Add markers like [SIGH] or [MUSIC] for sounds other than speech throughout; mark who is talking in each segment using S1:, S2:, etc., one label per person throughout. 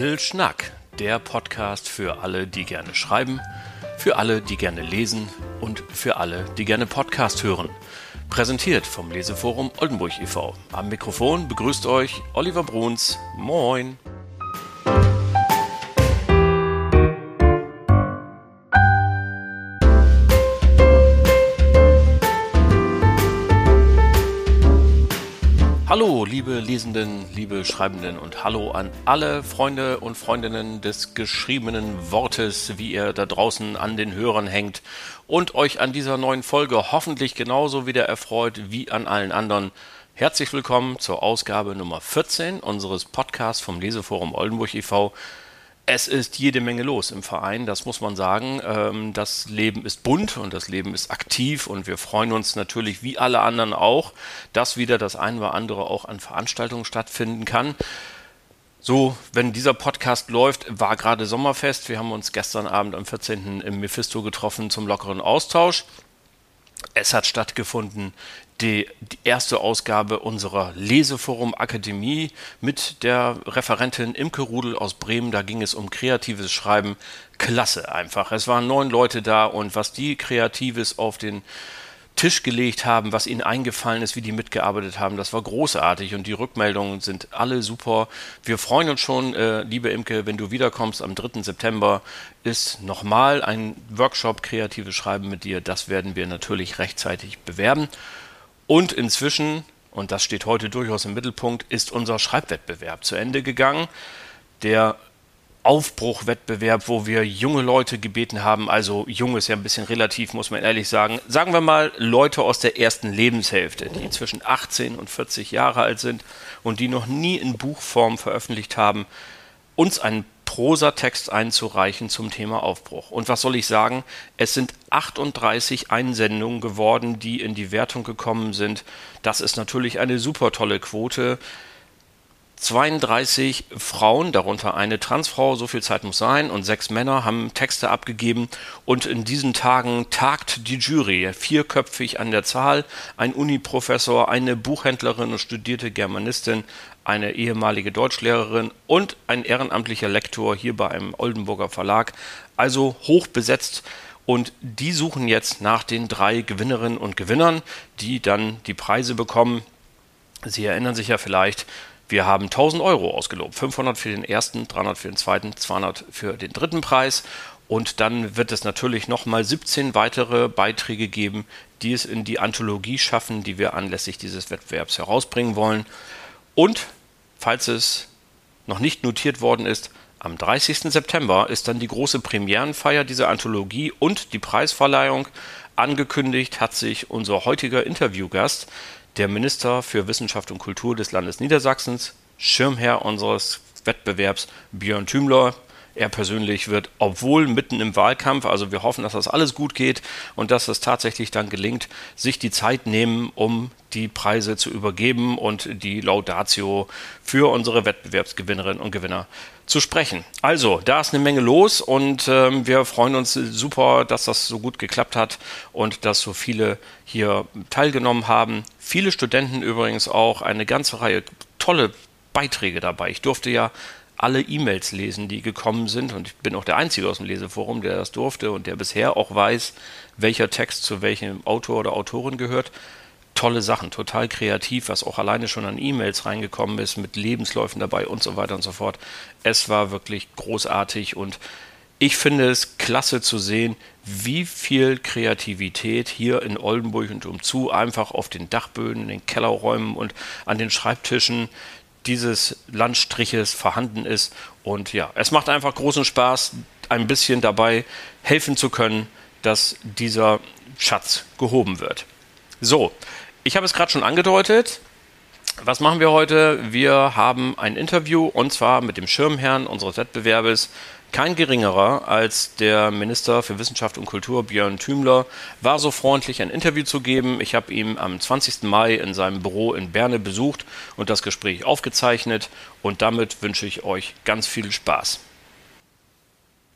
S1: Dill Schnack, der Podcast für alle, die gerne schreiben, für alle, die gerne lesen und für alle, die gerne Podcast hören. Präsentiert vom Leseforum Oldenburg e.V. Am Mikrofon begrüßt euch Oliver Bruns. Moin! Hallo, liebe Lesenden, liebe Schreibenden und hallo an alle Freunde und Freundinnen des geschriebenen Wortes, wie ihr da draußen an den Hörern hängt und euch an dieser neuen Folge hoffentlich genauso wieder erfreut wie an allen anderen. Herzlich willkommen zur Ausgabe Nummer 14 unseres Podcasts vom Leseforum Oldenburg e.V es ist jede Menge los im Verein, das muss man sagen. Ähm, das Leben ist bunt und das Leben ist aktiv und wir freuen uns natürlich wie alle anderen auch, dass wieder das ein oder andere auch an Veranstaltungen stattfinden kann. So, wenn dieser Podcast läuft, war gerade Sommerfest. Wir haben uns gestern Abend am 14. im Mephisto getroffen zum lockeren Austausch. Es hat stattgefunden die, die, erste Ausgabe unserer Leseforum Akademie mit der Referentin Imke Rudel aus Bremen. Da ging es um kreatives Schreiben. Klasse einfach. Es waren neun Leute da und was die Kreatives auf den Tisch gelegt haben, was ihnen eingefallen ist, wie die mitgearbeitet haben, das war großartig und die Rückmeldungen sind alle super. Wir freuen uns schon, äh, liebe Imke, wenn du wiederkommst am 3. September, ist nochmal ein Workshop Kreatives Schreiben mit dir. Das werden wir natürlich rechtzeitig bewerben. Und inzwischen, und das steht heute durchaus im Mittelpunkt, ist unser Schreibwettbewerb zu Ende gegangen. Der Aufbruchwettbewerb, wo wir junge Leute gebeten haben, also jung ist ja ein bisschen relativ, muss man ehrlich sagen, sagen wir mal Leute aus der ersten Lebenshälfte, die zwischen 18 und 40 Jahre alt sind und die noch nie in Buchform veröffentlicht haben, uns einen Prosatext einzureichen zum Thema Aufbruch. Und was soll ich sagen? Es sind 38 Einsendungen geworden, die in die Wertung gekommen sind. Das ist natürlich eine super tolle Quote. 32 Frauen, darunter eine Transfrau, so viel Zeit muss sein, und sechs Männer haben Texte abgegeben. Und in diesen Tagen tagt die Jury, vierköpfig an der Zahl, ein Uniprofessor, eine Buchhändlerin und studierte Germanistin, eine ehemalige Deutschlehrerin und ein ehrenamtlicher Lektor hier bei einem Oldenburger Verlag. Also hoch besetzt. Und die suchen jetzt nach den drei Gewinnerinnen und Gewinnern, die dann die Preise bekommen. Sie erinnern sich ja vielleicht, wir haben 1000 Euro ausgelobt. 500 für den ersten, 300 für den zweiten, 200 für den dritten Preis. Und dann wird es natürlich nochmal 17 weitere Beiträge geben, die es in die Anthologie schaffen, die wir anlässlich dieses Wettbewerbs herausbringen wollen. Und falls es noch nicht notiert worden ist, am 30. September ist dann die große Premierenfeier dieser Anthologie und die Preisverleihung. Angekündigt hat sich unser heutiger Interviewgast, der Minister für Wissenschaft und Kultur des Landes Niedersachsens, Schirmherr unseres Wettbewerbs Björn Thümler. Er persönlich wird, obwohl mitten im Wahlkampf, also wir hoffen, dass das alles gut geht und dass es tatsächlich dann gelingt, sich die Zeit nehmen, um die Preise zu übergeben und die Laudatio für unsere Wettbewerbsgewinnerinnen und Gewinner zu sprechen. Also, da ist eine Menge los und ähm, wir freuen uns super, dass das so gut geklappt hat und dass so viele hier teilgenommen haben. Viele Studenten übrigens auch, eine ganze Reihe tolle Beiträge dabei. Ich durfte ja alle E-Mails lesen, die gekommen sind. Und ich bin auch der Einzige aus dem Leseforum, der das durfte und der bisher auch weiß, welcher Text zu welchem Autor oder Autorin gehört. Tolle Sachen, total kreativ, was auch alleine schon an E-Mails reingekommen ist, mit Lebensläufen dabei und so weiter und so fort. Es war wirklich großartig und ich finde es klasse zu sehen, wie viel Kreativität hier in Oldenburg und umzu einfach auf den Dachböden, in den Kellerräumen und an den Schreibtischen dieses Landstriches vorhanden ist. Und ja, es macht einfach großen Spaß, ein bisschen dabei helfen zu können, dass dieser Schatz gehoben wird. So, ich habe es gerade schon angedeutet. Was machen wir heute? Wir haben ein Interview und zwar mit dem Schirmherrn unseres Wettbewerbes, kein geringerer als der Minister für Wissenschaft und Kultur Björn Thümler war so freundlich, ein Interview zu geben. Ich habe ihn am 20. Mai in seinem Büro in Berne besucht und das Gespräch aufgezeichnet. Und damit wünsche ich euch ganz viel Spaß.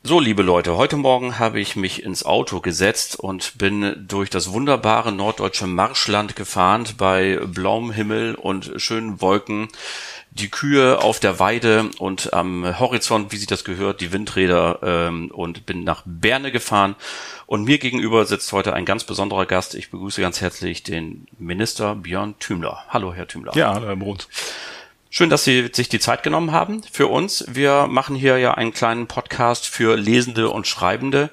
S2: So, liebe Leute, heute Morgen habe ich mich ins Auto gesetzt und bin durch das wunderbare norddeutsche Marschland gefahren bei blauem Himmel und schönen Wolken. Die Kühe auf der Weide und am Horizont, wie sich das gehört, die Windräder ähm, und bin nach Berne gefahren. Und mir gegenüber sitzt heute ein ganz besonderer Gast. Ich begrüße ganz herzlich den Minister Björn Thümler. Hallo, Herr Thümler.
S3: Ja, hallo, Herr Bruns.
S2: Schön, dass Sie sich die Zeit genommen haben für uns. Wir machen hier ja einen kleinen Podcast für Lesende und Schreibende.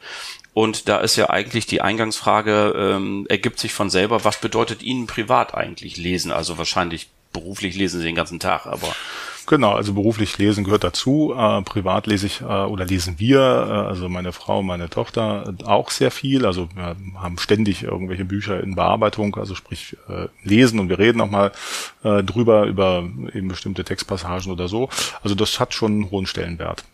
S2: Und da ist ja eigentlich die Eingangsfrage, ähm, ergibt sich von selber, was bedeutet Ihnen privat eigentlich lesen? Also wahrscheinlich beruflich lesen Sie den ganzen Tag, aber
S3: Genau, also beruflich lesen gehört dazu. Äh, privat lese ich äh, oder lesen wir, äh, also meine Frau, meine Tochter auch sehr viel. Also wir haben ständig irgendwelche Bücher in Bearbeitung, also sprich äh, lesen und wir reden auch mal äh, drüber über eben bestimmte Textpassagen oder so. Also das hat schon einen hohen Stellenwert.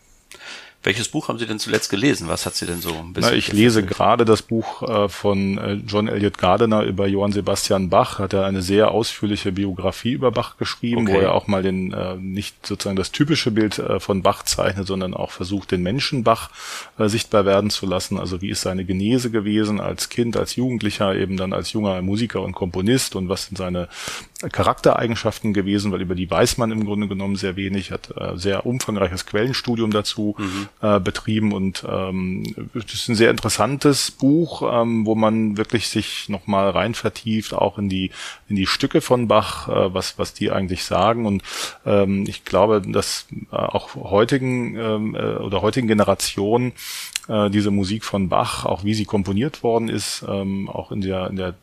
S2: Welches Buch haben Sie denn zuletzt gelesen? Was hat Sie denn so ein bisschen?
S3: Na, ich lese gerade das Buch äh, von äh, John Elliott Gardiner über Johann Sebastian Bach. Hat er eine sehr ausführliche Biografie über Bach geschrieben, okay. wo er auch mal den äh, nicht sozusagen das typische Bild von Bach zeichnet, sondern auch versucht, den Menschen Bach sichtbar werden zu lassen. Also wie ist seine Genese gewesen als Kind, als Jugendlicher, eben dann als junger Musiker und Komponist und was sind seine Charaktereigenschaften gewesen, weil über die weiß man im Grunde genommen sehr wenig, hat sehr umfangreiches Quellenstudium dazu mhm. Äh, betrieben und ähm, es ist ein sehr interessantes Buch, ähm, wo man wirklich sich nochmal rein vertieft, auch in die in die Stücke von Bach, äh, was was die eigentlich sagen. Und ähm, ich glaube, dass äh, auch heutigen ähm, äh, oder heutigen Generationen äh, diese Musik von Bach, auch wie sie komponiert worden ist, ähm, auch in der in der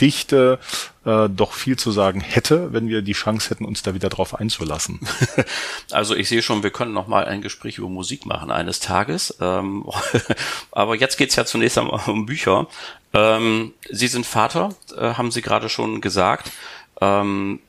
S3: Dichte äh, doch viel zu sagen hätte, wenn wir die Chance hätten, uns da wieder drauf einzulassen. [LAUGHS]
S2: Also ich sehe schon, wir können noch mal ein Gespräch über Musik machen eines Tages. Ähm, [LAUGHS] aber jetzt geht's ja zunächst einmal um Bücher. Ähm, Sie sind Vater, äh, haben Sie gerade schon gesagt. Ähm,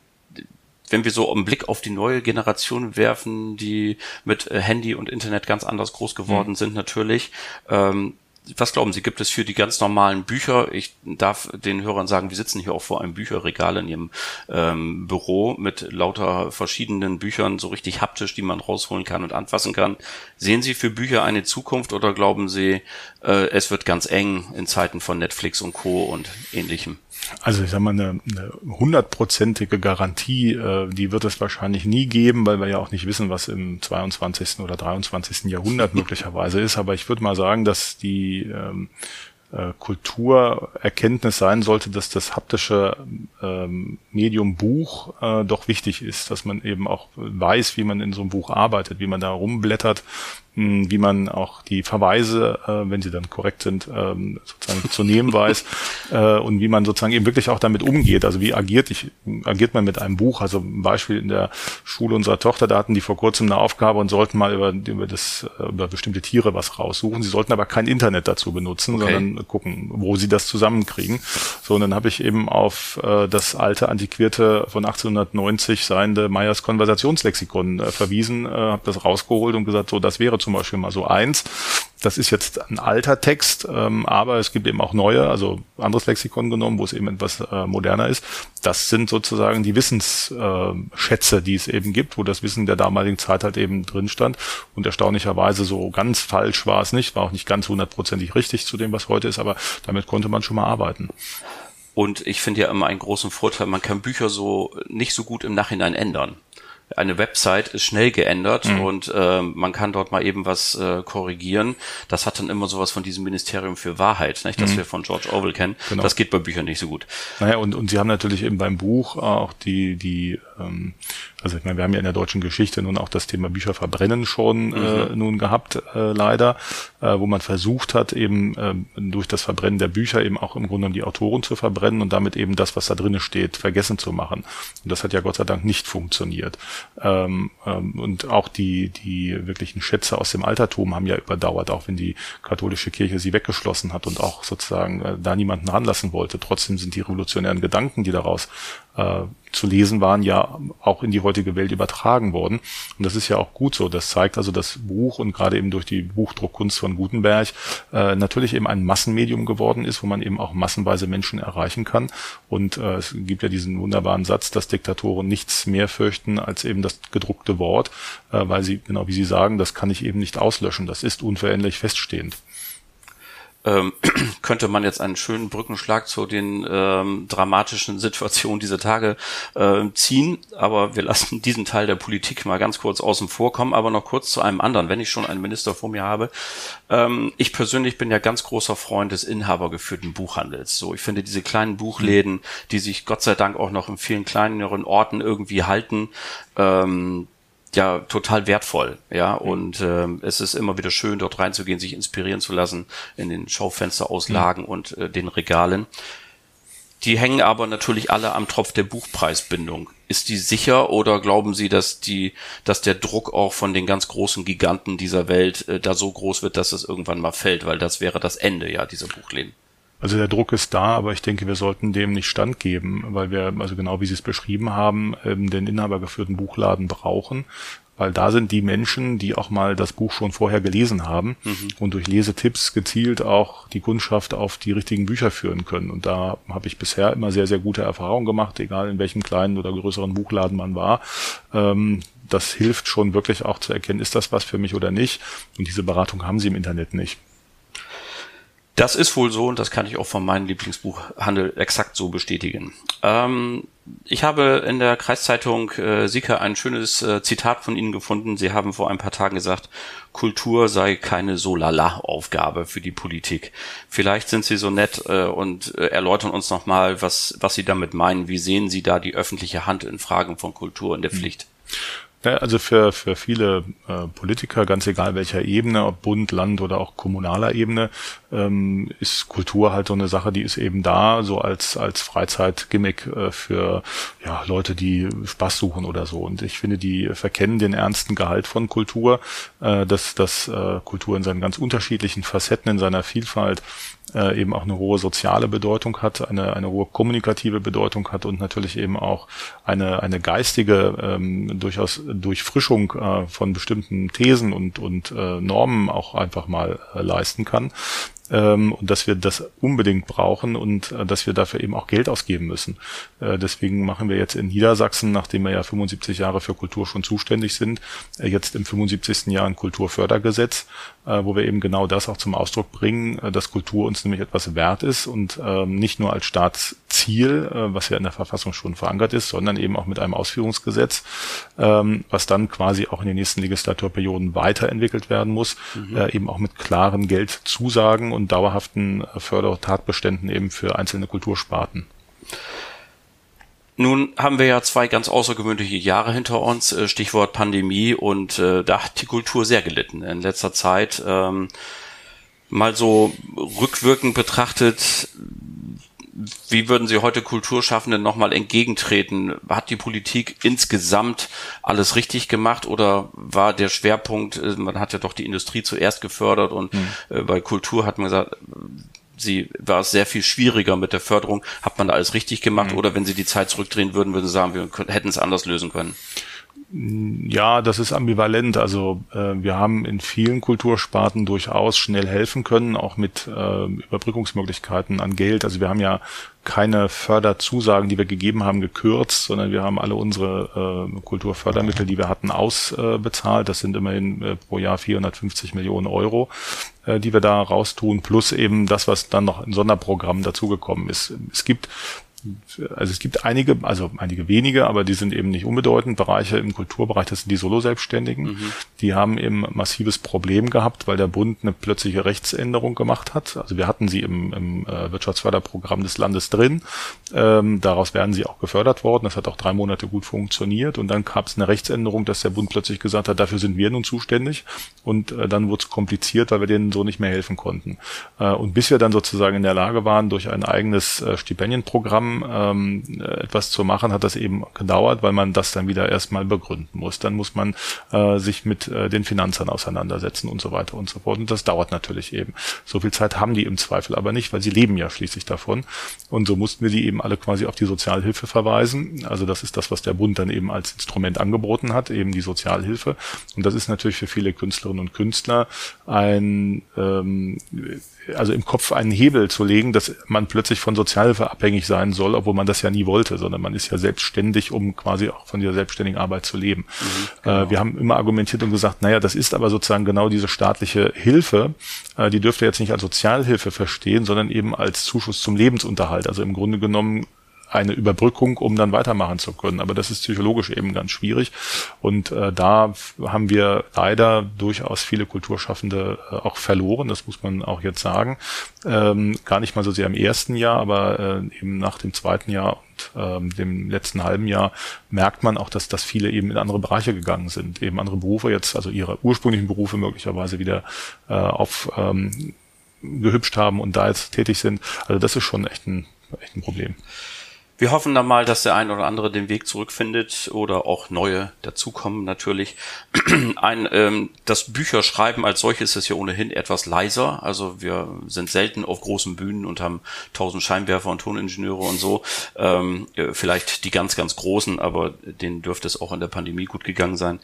S2: wenn wir so einen Blick auf die neue Generation werfen, die mit äh, Handy und Internet ganz anders groß geworden mhm. sind natürlich, ähm, was glauben Sie, gibt es für die ganz normalen Bücher, ich darf den Hörern sagen, wir sitzen hier auch vor einem Bücherregal in Ihrem ähm, Büro mit lauter verschiedenen Büchern, so richtig haptisch, die man rausholen kann und anfassen kann. Sehen Sie für Bücher eine Zukunft oder glauben Sie, äh, es wird ganz eng in Zeiten von Netflix und Co. und ähnlichem?
S3: Also ich sag mal, eine hundertprozentige Garantie, äh, die wird es wahrscheinlich nie geben, weil wir ja auch nicht wissen, was im 22. oder 23. Jahrhundert [LAUGHS] möglicherweise ist. Aber ich würde mal sagen, dass die ähm, äh, Kulturerkenntnis sein sollte, dass das haptische ähm, Medium Buch äh, doch wichtig ist, dass man eben auch weiß, wie man in so einem Buch arbeitet, wie man da rumblättert, wie man auch die Verweise, äh, wenn sie dann korrekt sind, ähm, sozusagen zu nehmen [LAUGHS] weiß äh, und wie man sozusagen eben wirklich auch damit umgeht. Also wie agiert ich, agiert man mit einem Buch? Also ein Beispiel in der Schule unserer Tochter, da hatten die vor kurzem eine Aufgabe und sollten mal über, über das, über bestimmte Tiere was raussuchen. Sie sollten aber kein Internet dazu benutzen, okay. sondern gucken, wo sie das zusammenkriegen. So, und dann habe ich eben auf äh, das alte, antiquierte von 1890 seiende Meyers Konversationslexikon äh, verwiesen, äh, habe das rausgeholt und gesagt, so, das wäre zum Beispiel mal so eins. Das ist jetzt ein alter Text, ähm, aber es gibt eben auch neue, also anderes Lexikon genommen, wo es eben etwas äh, moderner ist. Das sind sozusagen die Wissensschätze, äh, die es eben gibt, wo das Wissen der damaligen Zeit halt eben drin stand. Und erstaunlicherweise so ganz falsch war es nicht, war auch nicht ganz hundertprozentig richtig zu dem, was heute ist, aber damit konnte man schon mal arbeiten.
S2: Und ich finde ja immer einen großen Vorteil, man kann Bücher so nicht so gut im Nachhinein ändern eine Website ist schnell geändert mhm. und äh, man kann dort mal eben was äh, korrigieren. Das hat dann immer sowas von diesem Ministerium für Wahrheit, nicht, das mhm. wir von George Orwell kennen. Genau. Das geht bei Büchern nicht so gut.
S3: Naja, und, und sie haben natürlich eben beim Buch auch die, die ähm, also ich meine, wir haben ja in der deutschen Geschichte nun auch das Thema Bücher verbrennen schon mhm. äh, nun gehabt, äh, leider, äh, wo man versucht hat, eben äh, durch das Verbrennen der Bücher eben auch im Grunde die Autoren zu verbrennen und damit eben das, was da drinnen steht, vergessen zu machen. Und das hat ja Gott sei Dank nicht funktioniert. Ähm, ähm, und auch die, die wirklichen Schätze aus dem Altertum haben ja überdauert, auch wenn die katholische Kirche sie weggeschlossen hat und auch sozusagen äh, da niemanden ranlassen wollte. Trotzdem sind die revolutionären Gedanken, die daraus äh, zu lesen waren, ja auch in die heutige Welt übertragen worden. Und das ist ja auch gut so. Das zeigt also das Buch und gerade eben durch die Buchdruckkunst von Gutenberg äh, natürlich eben ein Massenmedium geworden ist, wo man eben auch massenweise Menschen erreichen kann. Und äh, es gibt ja diesen wunderbaren Satz, dass Diktatoren nichts mehr fürchten als eben das gedruckte Wort, äh, weil sie, genau wie Sie sagen, das kann ich eben nicht auslöschen. Das ist unveränderlich feststehend
S2: ähm, [CLEARS THROAT] könnte man jetzt einen schönen Brückenschlag zu den ähm, dramatischen Situationen dieser Tage äh, ziehen. Aber wir lassen [LAUGHS] diesen Teil der Politik mal ganz kurz außen vor kommen. Aber noch kurz zu einem anderen, wenn ich schon einen Minister vor mir habe. Ähm, ich persönlich bin ja ganz großer Freund des inhabergeführten Buchhandels. So, ich finde diese kleinen Buchläden, die sich Gott sei Dank auch noch in vielen kleineren Orten irgendwie halten, ähm, ja total wertvoll, ja. Mhm. Und ähm, es ist immer wieder schön, dort reinzugehen, sich inspirieren zu lassen in den Schaufensterauslagen mhm. und äh, den Regalen. Die hängen aber natürlich alle am Tropf der Buchpreisbindung. Ist die sicher oder glauben Sie, dass die, dass der Druck auch von den ganz großen Giganten dieser Welt äh, da so groß wird, dass es irgendwann mal fällt? Weil das wäre das Ende ja dieser Buchläden.
S3: Also der Druck ist da, aber ich denke, wir sollten dem nicht standgeben, weil wir, also genau wie Sie es beschrieben haben, ähm, den inhabergeführten Buchladen brauchen, weil da sind die Menschen, die auch mal das Buch schon vorher gelesen haben mhm. und durch Lesetipps gezielt auch die Kundschaft auf die richtigen Bücher führen können. Und da habe ich bisher immer sehr, sehr gute Erfahrungen gemacht, egal in welchem kleinen oder größeren Buchladen man war. Ähm, das hilft schon wirklich auch zu erkennen, ist das was für mich oder nicht. Und diese Beratung haben sie im Internet nicht.
S2: Das ist wohl so und das kann ich auch von meinem Lieblingsbuchhandel exakt so bestätigen. Ähm, ich habe in der Kreiszeitung äh, Sika ein schönes äh, Zitat von Ihnen gefunden. Sie haben vor ein paar Tagen gesagt, Kultur sei keine so lala Aufgabe für die Politik. Vielleicht sind Sie so nett äh, und äh, erläutern uns nochmal, was, was Sie damit meinen. Wie sehen Sie da die öffentliche Hand in Fragen von Kultur in der hm. Pflicht?
S3: Ja, also für, für viele äh, Politiker, ganz egal welcher Ebene, ob Bund, Land oder auch kommunaler Ebene, ähm, ist Kultur halt so eine Sache, die ist eben da, so als, als Freizeitgimmick äh, für ja, Leute, die Spaß suchen oder so. Und ich finde, die verkennen den ernsten Gehalt von Kultur, äh, dass, dass äh, Kultur in seinen ganz unterschiedlichen Facetten, in seiner Vielfalt äh, eben auch eine hohe soziale Bedeutung hat, eine, eine hohe kommunikative Bedeutung hat und natürlich eben auch eine, eine geistige ähm, durchaus Durchfrischung äh, von bestimmten Thesen und, und äh, Normen auch einfach mal äh, leisten kann ähm, und dass wir das unbedingt brauchen und äh, dass wir dafür eben auch Geld ausgeben müssen. Äh, deswegen machen wir jetzt in Niedersachsen, nachdem wir ja 75 Jahre für Kultur schon zuständig sind, äh, jetzt im 75. Jahr ein Kulturfördergesetz, äh, wo wir eben genau das auch zum Ausdruck bringen, äh, dass Kultur uns nämlich etwas wert ist und ähm, nicht nur als Staatsziel, äh, was ja in der Verfassung schon verankert ist, sondern eben auch mit einem Ausführungsgesetz, ähm, was dann quasi auch in den nächsten Legislaturperioden weiterentwickelt werden muss, mhm. eben auch mit klaren Geldzusagen und dauerhaften Fördertatbeständen eben für einzelne Kultursparten.
S2: Nun haben wir ja zwei ganz außergewöhnliche Jahre hinter uns, äh, Stichwort Pandemie, und äh, da hat die Kultur sehr gelitten in letzter Zeit. Ähm, mal so rückwirkend betrachtet, wie würden Sie heute Kulturschaffenden nochmal entgegentreten? Hat die Politik insgesamt alles richtig gemacht oder war der Schwerpunkt, äh, man hat ja doch die Industrie zuerst gefördert und mhm. bei Kultur hat man gesagt, sie war es sehr viel schwieriger mit der Förderung. Hat man da alles richtig gemacht mhm. oder wenn Sie die Zeit zurückdrehen würden, würden Sie sagen, wir hätten es anders lösen können?
S3: Ja, das ist ambivalent. Also äh, wir haben in vielen Kultursparten durchaus schnell helfen können, auch mit äh, Überbrückungsmöglichkeiten an Geld. Also wir haben ja keine Förderzusagen, die wir gegeben haben, gekürzt, sondern wir haben alle unsere äh, Kulturfördermittel, die wir hatten, ausbezahlt. das sind immerhin äh, pro Jahr 450 Millionen Euro, äh, die wir da raustun, plus eben das, was dann noch in Sonderprogrammen dazugekommen ist. Es gibt also es gibt einige, also einige wenige, aber die sind eben nicht unbedeutend. Bereiche im Kulturbereich, das sind die Solo-Selbstständigen. Mhm. Die haben eben massives Problem gehabt, weil der Bund eine plötzliche Rechtsänderung gemacht hat. Also wir hatten sie im, im äh, Wirtschaftsförderprogramm des Landes drin. Ähm, daraus werden sie auch gefördert worden. Das hat auch drei Monate gut funktioniert. Und dann gab es eine Rechtsänderung, dass der Bund plötzlich gesagt hat, dafür sind wir nun zuständig. Und äh, dann wurde es kompliziert, weil wir denen so nicht mehr helfen konnten. Äh, und bis wir dann sozusagen in der Lage waren, durch ein eigenes äh, Stipendienprogramm Ähm, etwas zu machen, hat das eben gedauert, weil man das dann wieder erstmal begründen muss. Dann muss man äh, sich mit äh, den Finanzern auseinandersetzen und so weiter und so fort. Und das dauert natürlich eben. So viel Zeit haben die im Zweifel aber nicht, weil sie leben ja schließlich davon. Und so mussten wir die eben alle quasi auf die Sozialhilfe verweisen. Also das ist das, was der Bund dann eben als Instrument angeboten hat, eben die Sozialhilfe. Und das ist natürlich für viele Künstlerinnen und Künstler ein ähm, also im Kopf einen Hebel zu legen, dass man plötzlich von Sozialhilfe abhängig sein soll, obwohl man das ja nie wollte, sondern man ist ja selbstständig, um quasi auch von dieser selbstständigen Arbeit zu leben. Mhm, genau. äh, wir haben immer argumentiert und gesagt, naja, das ist aber sozusagen genau diese staatliche Hilfe, äh, die dürfte jetzt nicht als Sozialhilfe verstehen, sondern eben als Zuschuss zum Lebensunterhalt. Also im Grunde genommen eine Überbrückung, um dann weitermachen zu können. Aber das ist psychologisch eben ganz schwierig. Und äh, da haben wir leider durchaus viele Kulturschaffende äh, auch verloren. Das muss man auch jetzt sagen. Ähm, gar nicht mal so sehr im ersten Jahr, aber äh, eben nach dem zweiten Jahr und ähm, dem letzten halben Jahr merkt man auch, dass, dass viele eben in andere Bereiche gegangen sind, eben andere Berufe jetzt, also ihre ursprünglichen Berufe möglicherweise wieder äh, auf ähm, gehübscht haben und da jetzt tätig sind. Also das ist schon echt ein, echt ein Problem.
S2: Wir hoffen dann mal, dass der ein oder andere den Weg zurückfindet oder auch neue dazukommen natürlich. [CLEARS THROAT] Ein, ähm, das Bücherschreiben als solches ist ja ohnehin etwas leiser. Also wir sind selten auf großen Bühnen und haben tausend Scheinwerfer und Toningenieure und so. Ähm, vielleicht die ganz, ganz großen, aber denen dürfte es auch in der Pandemie gut gegangen sein.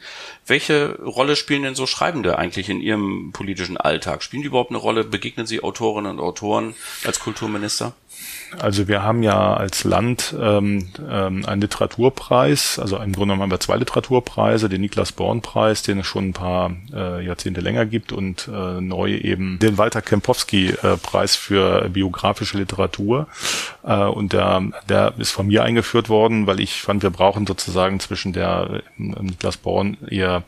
S2: Welche Rolle spielen denn so Schreibende eigentlich in Ihrem politischen Alltag? Spielen die überhaupt eine Rolle? Begegnen Sie Autorinnen und Autoren als Kulturminister?
S3: Also wir haben ja als Land ähm, ähm, einen Literaturpreis, also im Grunde genommen haben wir zwei Literaturpreise, den Niklas Born-Preis, den es schon ein paar äh, Jahrzehnte länger gibt. Und äh, neu eben den Walter Kempowski-Preis für biografische Literatur. Äh, und der, der ist von mir eingeführt worden, weil ich fand, wir brauchen sozusagen zwischen der äh, Niklas Born eher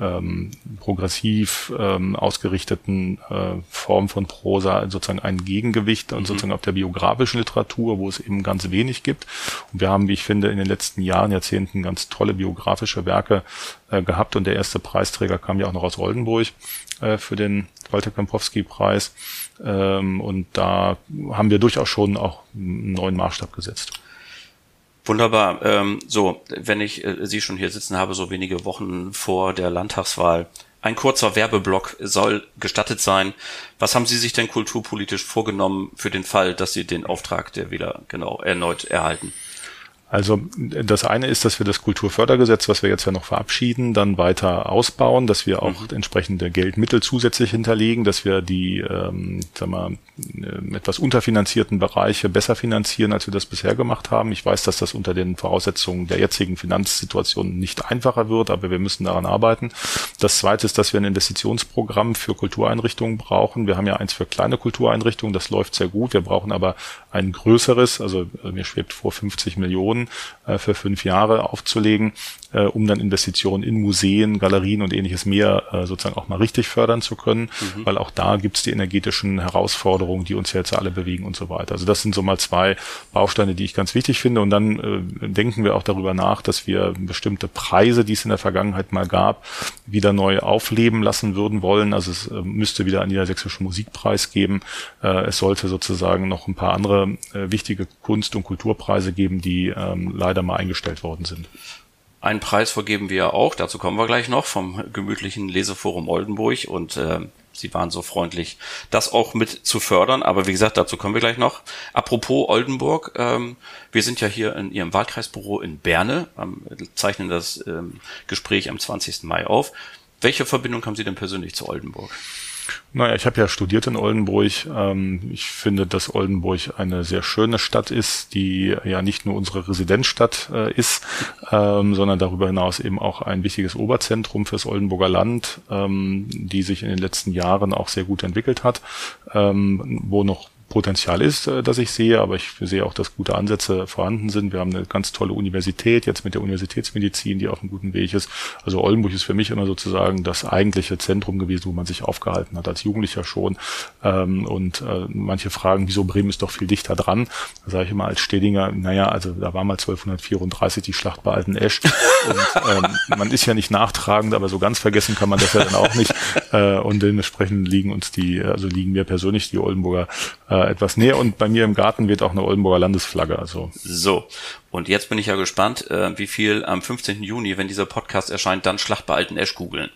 S3: ähm, progressiv ähm, ausgerichteten äh, Form von Prosa sozusagen ein Gegengewicht und mhm. sozusagen auf der biografischen Literatur, wo es eben ganz wenig gibt. Und wir haben, wie ich finde, in den letzten Jahren, Jahrzehnten ganz tolle biografische Werke äh, gehabt und der erste Preisträger kam ja auch noch aus Oldenburg äh, für den Walter Kempowski-Preis. Ähm, und da haben wir durchaus schon auch einen neuen Maßstab gesetzt.
S2: Wunderbar. Ähm, so, wenn ich äh, Sie schon hier sitzen habe, so wenige Wochen vor der Landtagswahl, ein kurzer Werbeblock soll gestattet sein. Was haben Sie sich denn kulturpolitisch vorgenommen für den Fall, dass Sie den Auftrag der Wähler genau erneut erhalten?
S3: Also das eine ist, dass wir das Kulturfördergesetz, was wir jetzt ja noch verabschieden, dann weiter ausbauen, dass wir auch mhm. entsprechende Geldmittel zusätzlich hinterlegen, dass wir die ähm, sag mal, etwas unterfinanzierten Bereiche besser finanzieren, als wir das bisher gemacht haben. Ich weiß, dass das unter den Voraussetzungen der jetzigen Finanzsituation nicht einfacher wird, aber wir müssen daran arbeiten. Das zweite ist, dass wir ein Investitionsprogramm für Kultureinrichtungen brauchen. Wir haben ja eins für kleine Kultureinrichtungen, das läuft sehr gut. Wir brauchen aber ein größeres, also äh, mir schwebt vor 50 Millionen Millionen äh, für fünf Jahre aufzulegen, äh, um dann Investitionen in Museen, Galerien und ähnliches mehr äh, sozusagen auch mal richtig fördern zu können, mhm. weil auch da gibt's die energetischen Herausforderungen, die uns jetzt alle bewegen und so weiter. Also das sind so mal zwei Bausteine, die ich ganz wichtig finde. Und dann äh, denken wir auch darüber nach, dass wir bestimmte Preise, die es in der Vergangenheit mal gab, wieder neu aufleben lassen würden wollen. Also es äh, müsste wieder einen niedersächsischen Musikpreis geben. Äh, es sollte sozusagen noch ein paar andere äh, wichtige Kunst- und Kulturpreise geben, die ähm, leider mal eingestellt worden sind.
S2: Einen Preis vergeben wir auch, dazu kommen wir gleich noch, vom gemütlichen Leseforum Oldenburg und äh, Sie waren so freundlich, das auch mit zu fördern. Aber wie gesagt, dazu kommen wir gleich noch. Apropos Oldenburg, ähm, wir sind ja hier in Ihrem Wahlkreisbüro in Berne, ähm, zeichnen das ähm, Gespräch am 20. Mai auf. Welche Verbindung haben Sie denn persönlich zu Oldenburg?
S3: Naja, ich habe ja studiert in Oldenburg. Ähm, ich finde, dass Oldenburg eine sehr schöne Stadt ist, die ja nicht nur unsere Residenzstadt äh, ist, ähm, sondern darüber hinaus eben auch ein wichtiges Oberzentrum fürs Oldenburger Land, ähm, die sich in den letzten Jahren auch sehr gut entwickelt hat, wo noch Potenzial ist, äh, das ich sehe, aber ich sehe auch, dass gute Ansätze vorhanden sind. Wir haben eine ganz tolle Universität, jetzt mit der Universitätsmedizin, die auf einem guten Weg ist. Also Oldenburg ist für mich immer sozusagen das eigentliche Zentrum gewesen, wo man sich aufgehalten hat, als Jugendlicher schon. Ähm, und äh, manche fragen, wieso Bremen ist doch viel dichter dran. Da sage ich immer als Stedinger, naja, also da war mal 1234 die Schlacht bei Alten Esch. [LAUGHS] Und ähm, man ist ja nicht nachtragend, aber so ganz vergessen kann man das ja dann auch nicht. äh, und dementsprechend liegen uns die, also liegen mir persönlich die Oldenburger äh, etwas näher und bei mir im Garten wird auch eine Oldenburger Landesflagge. Also
S2: so. Und jetzt bin ich ja gespannt, äh, wie viel am 15. Juni, wenn dieser Podcast erscheint, dann Schlacht bei Alten Esch googeln.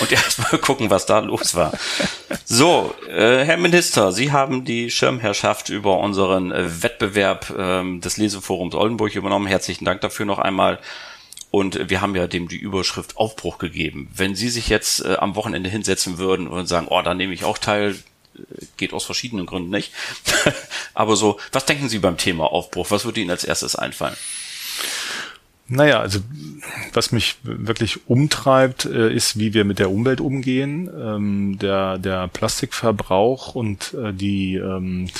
S2: Und [LAUGHS] erstmal gucken, was da los war. So, äh, Herr Minister, Sie haben die Schirmherrschaft über unseren äh, Wettbewerb äh, des Leseforums Oldenburg übernommen. Herzlichen Dank dafür noch einmal. Und wir haben ja dem die Überschrift Aufbruch gegeben. Wenn Sie sich jetzt äh, am Wochenende hinsetzen würden und sagen, oh, da nehme ich auch teil, geht aus verschiedenen Gründen nicht. [LAUGHS] Aber so, was denken Sie beim Thema Aufbruch? Was würde Ihnen als erstes einfallen?
S3: Naja, also was mich wirklich umtreibt, äh, ist, wie wir mit der Umwelt umgehen. Ähm, der, der Plastikverbrauch und äh, die ähm,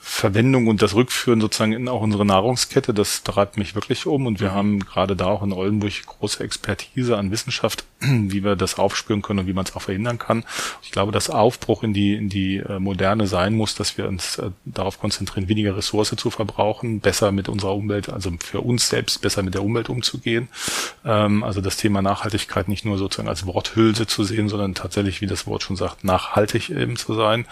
S3: Verwendung und das Rückführen sozusagen in auch unsere Nahrungskette, das treibt mich wirklich um. Und wir mhm. haben gerade da auch in Oldenburg große Expertise an Wissenschaft, [CLEARS THROAT] wie wir das aufspüren können und wie man es auch verhindern kann. Ich glaube, dass Aufbruch in die, in die äh, Moderne sein muss, dass wir uns äh, darauf konzentrieren, weniger Ressource zu verbrauchen, besser mit unserer Umwelt, also für uns selbst besser mit der Umwelt umzugehen. Ähm, also das Thema Nachhaltigkeit nicht nur sozusagen als Worthülse zu sehen, sondern tatsächlich, wie das Wort schon sagt, nachhaltig eben zu sein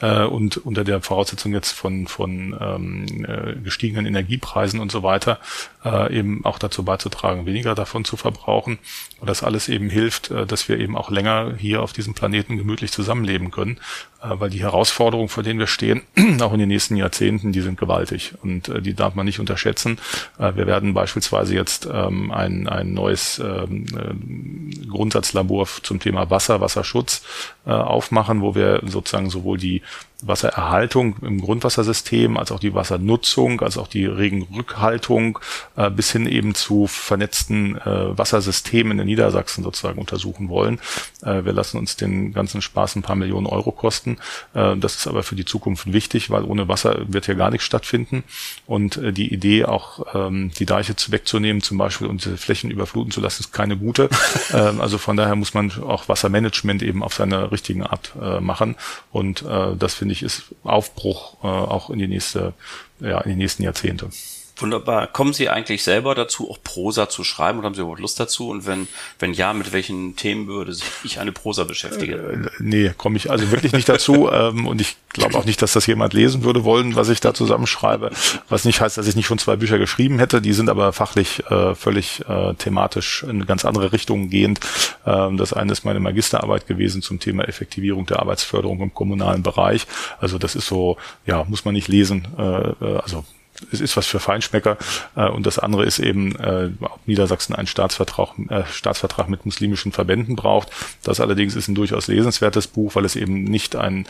S3: äh, und unter der Voraussetzung jetzt von, von ähm, äh, gestiegenen Energiepreisen und so weiter äh, eben auch dazu beizutragen, weniger davon zu verbrauchen. Und das alles eben hilft, äh, dass wir eben auch länger hier auf diesem Planeten gemütlich zusammenleben können, weil die Herausforderungen, vor denen wir stehen, [CLEARS THROAT] auch in den nächsten Jahrzehnten, die sind gewaltig und äh, die darf man nicht unterschätzen. Äh, wir werden beispielsweise jetzt ähm, ein, ein neues ähm, äh, Grundsatzlabor zum Thema Wasser, Wasserschutz äh, aufmachen, wo wir sozusagen sowohl die Wassererhaltung im Grundwassersystem, als auch die Wassernutzung, als auch die Regenrückhaltung äh, bis hin eben zu vernetzten äh, Wassersystemen in Niedersachsen sozusagen untersuchen wollen. Äh, wir lassen uns den ganzen Spaß ein paar Millionen Euro kosten. Äh, das ist aber für die Zukunft wichtig, weil ohne Wasser wird hier gar nichts stattfinden. Und äh, die Idee, auch ähm, die Deiche wegzunehmen zum Beispiel und diese Flächen überfluten zu lassen, ist keine gute. [LAUGHS] Ähm, also von daher muss man auch Wassermanagement eben auf seine richtigen Art äh, machen. Und das finde ich ist Aufbruch auch in die nächste, ja, in die nächsten Jahrzehnte.
S2: Wunderbar. Kommen Sie eigentlich selber dazu, auch Prosa zu schreiben oder haben Sie überhaupt Lust dazu? Und wenn, wenn ja, mit welchen Themen würde sich eine Prosa beschäftigen?
S3: Äh, nee, komme ich also wirklich nicht dazu. [LAUGHS] ähm, und ich glaube auch nicht, dass das jemand lesen würde wollen, was ich da zusammenschreibe. Was nicht heißt, dass ich nicht schon zwei Bücher geschrieben hätte. Die sind aber fachlich äh, völlig äh, thematisch in eine ganz andere Richtung gehend. Ähm, das eine ist meine Magisterarbeit gewesen zum Thema Effektivierung der Arbeitsförderung im kommunalen Bereich. Also das ist so, ja, muss man nicht lesen. Äh, äh also es ist was für Feinschmecker. Äh, und das andere ist eben, äh, ob Niedersachsen einen Staatsvertrag, äh, Staatsvertrag mit muslimischen Verbänden braucht. Das allerdings ist ein durchaus lesenswertes Buch, weil es eben nicht ein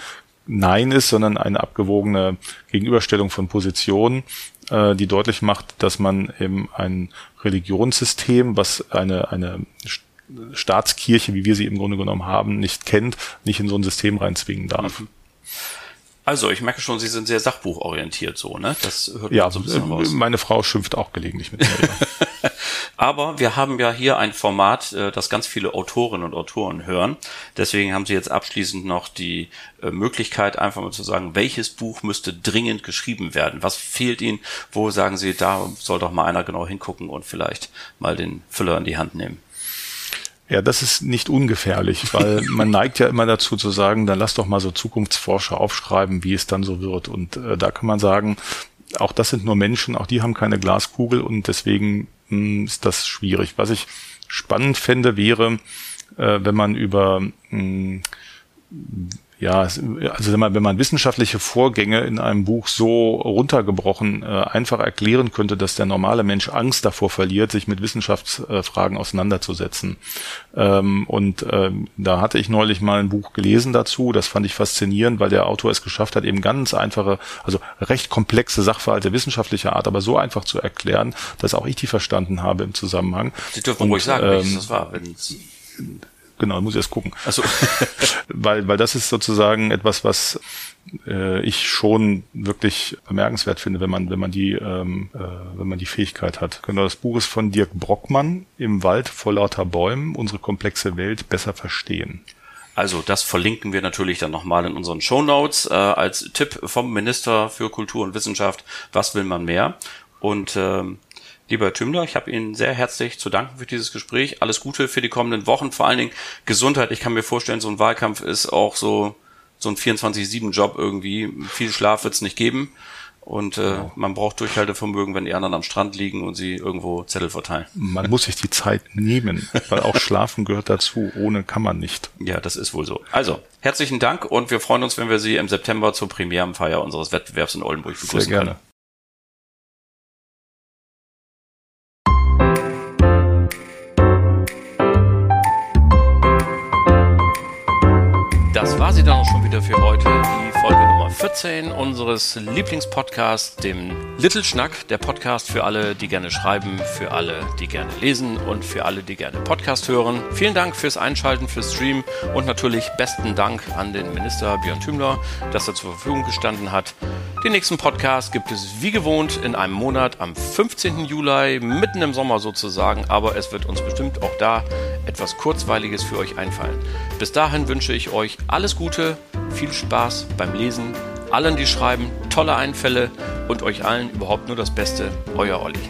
S3: Nein ist, sondern eine abgewogene Gegenüberstellung von Positionen, äh, die deutlich macht, dass man eben ein Religionssystem, was eine, eine Staatskirche, wie wir sie im Grunde genommen haben, nicht kennt, nicht in so ein System reinzwingen darf. Mhm.
S2: Also, ich merke schon, Sie sind sehr sachbuchorientiert so, ne?
S3: Das hört ja, so ein bisschen raus. [LAUGHS] Meine Frau schimpft auch gelegentlich mit mir. [LAUGHS]
S2: Aber wir haben ja hier ein Format, äh, das ganz viele Autorinnen und Autoren hören. Deswegen haben Sie jetzt abschließend noch die äh, Möglichkeit, einfach mal zu sagen, welches Buch müsste dringend geschrieben werden? Was fehlt Ihnen? Wo sagen Sie, da soll doch mal einer genau hingucken und vielleicht mal den Füller in die Hand nehmen?
S3: Ja, das ist nicht ungefährlich, weil [LAUGHS] man neigt ja immer dazu zu sagen, dann lass doch mal so Zukunftsforscher aufschreiben, wie es dann so wird. Und äh, da kann man sagen, auch das sind nur Menschen, auch die haben keine Glaskugel und deswegen mh, hm, ist das schwierig. Was ich spannend fände, wäre, äh, wenn man über mh, ja, also wenn man, wenn man wissenschaftliche Vorgänge in einem Buch so runtergebrochen äh, einfach erklären könnte, dass der normale Mensch Angst davor verliert, sich mit Wissenschaftsfragen auseinanderzusetzen. Ähm, und ähm, da hatte ich neulich mal ein Buch gelesen dazu, das fand ich faszinierend, weil der Autor es geschafft hat, eben ganz einfache, also recht komplexe Sachverhalte wissenschaftlicher Art, aber so einfach zu erklären, dass auch ich die verstanden habe im Zusammenhang.
S2: Sie dürfen ruhig sagen, ähm, das war. Wenn
S3: Genau, muss ich erst gucken. Also, [LAUGHS] weil, weil das ist sozusagen etwas, was äh, ich schon wirklich bemerkenswert finde, wenn man, wenn man die, ähm, äh, wenn man die Fähigkeit hat. Genau, das Buch ist von Dirk Brockmann im Wald vor lauter Bäumen, unsere komplexe Welt besser verstehen.
S2: Also das verlinken wir natürlich dann nochmal in unseren Show Notes äh, als Tipp vom Minister für Kultur und Wissenschaft. Was will man mehr? Und ähm, Lieber Tümler, ich habe Ihnen sehr herzlich zu danken für dieses Gespräch. Alles Gute für die kommenden Wochen, vor allen Dingen Gesundheit. Ich kann mir vorstellen, so ein Wahlkampf ist auch so, so ein 24-7-Job irgendwie. Viel Schlaf wird es nicht geben. Und äh, man braucht Durchhaltevermögen, wenn die anderen am Strand liegen und sie irgendwo Zettel verteilen.
S3: Man muss sich die Zeit nehmen, weil auch Schlafen gehört dazu. Ohne kann man nicht.
S2: Ja, das ist wohl so. Also, herzlichen Dank und wir freuen uns, wenn wir Sie im September zur Premierenfeier unseres Wettbewerbs in Oldenburg begrüßen
S3: Sehr gerne.
S2: können.
S1: Sie dann auch schon wieder für heute. Die Folge Nummer 14 unseres Lieblingspodcasts, dem Little Schnack, der Podcast für alle, die gerne schreiben, für alle, die gerne lesen und für alle, die gerne Podcast hören. Vielen Dank fürs Einschalten, fürs Stream und natürlich besten Dank an den Minister Björn Thümler, dass er zur Verfügung gestanden hat. Den nächsten Podcast gibt es wie gewohnt in einem Monat am 15. Juli, mitten im Sommer sozusagen, aber es wird uns bestimmt auch da etwas Kurzweiliges für euch einfallen. Bis dahin wünsche ich euch alles Gute, viel Spaß beim Lesen, allen, die schreiben, tolle Einfälle und euch allen überhaupt nur das Beste. Euer Olli.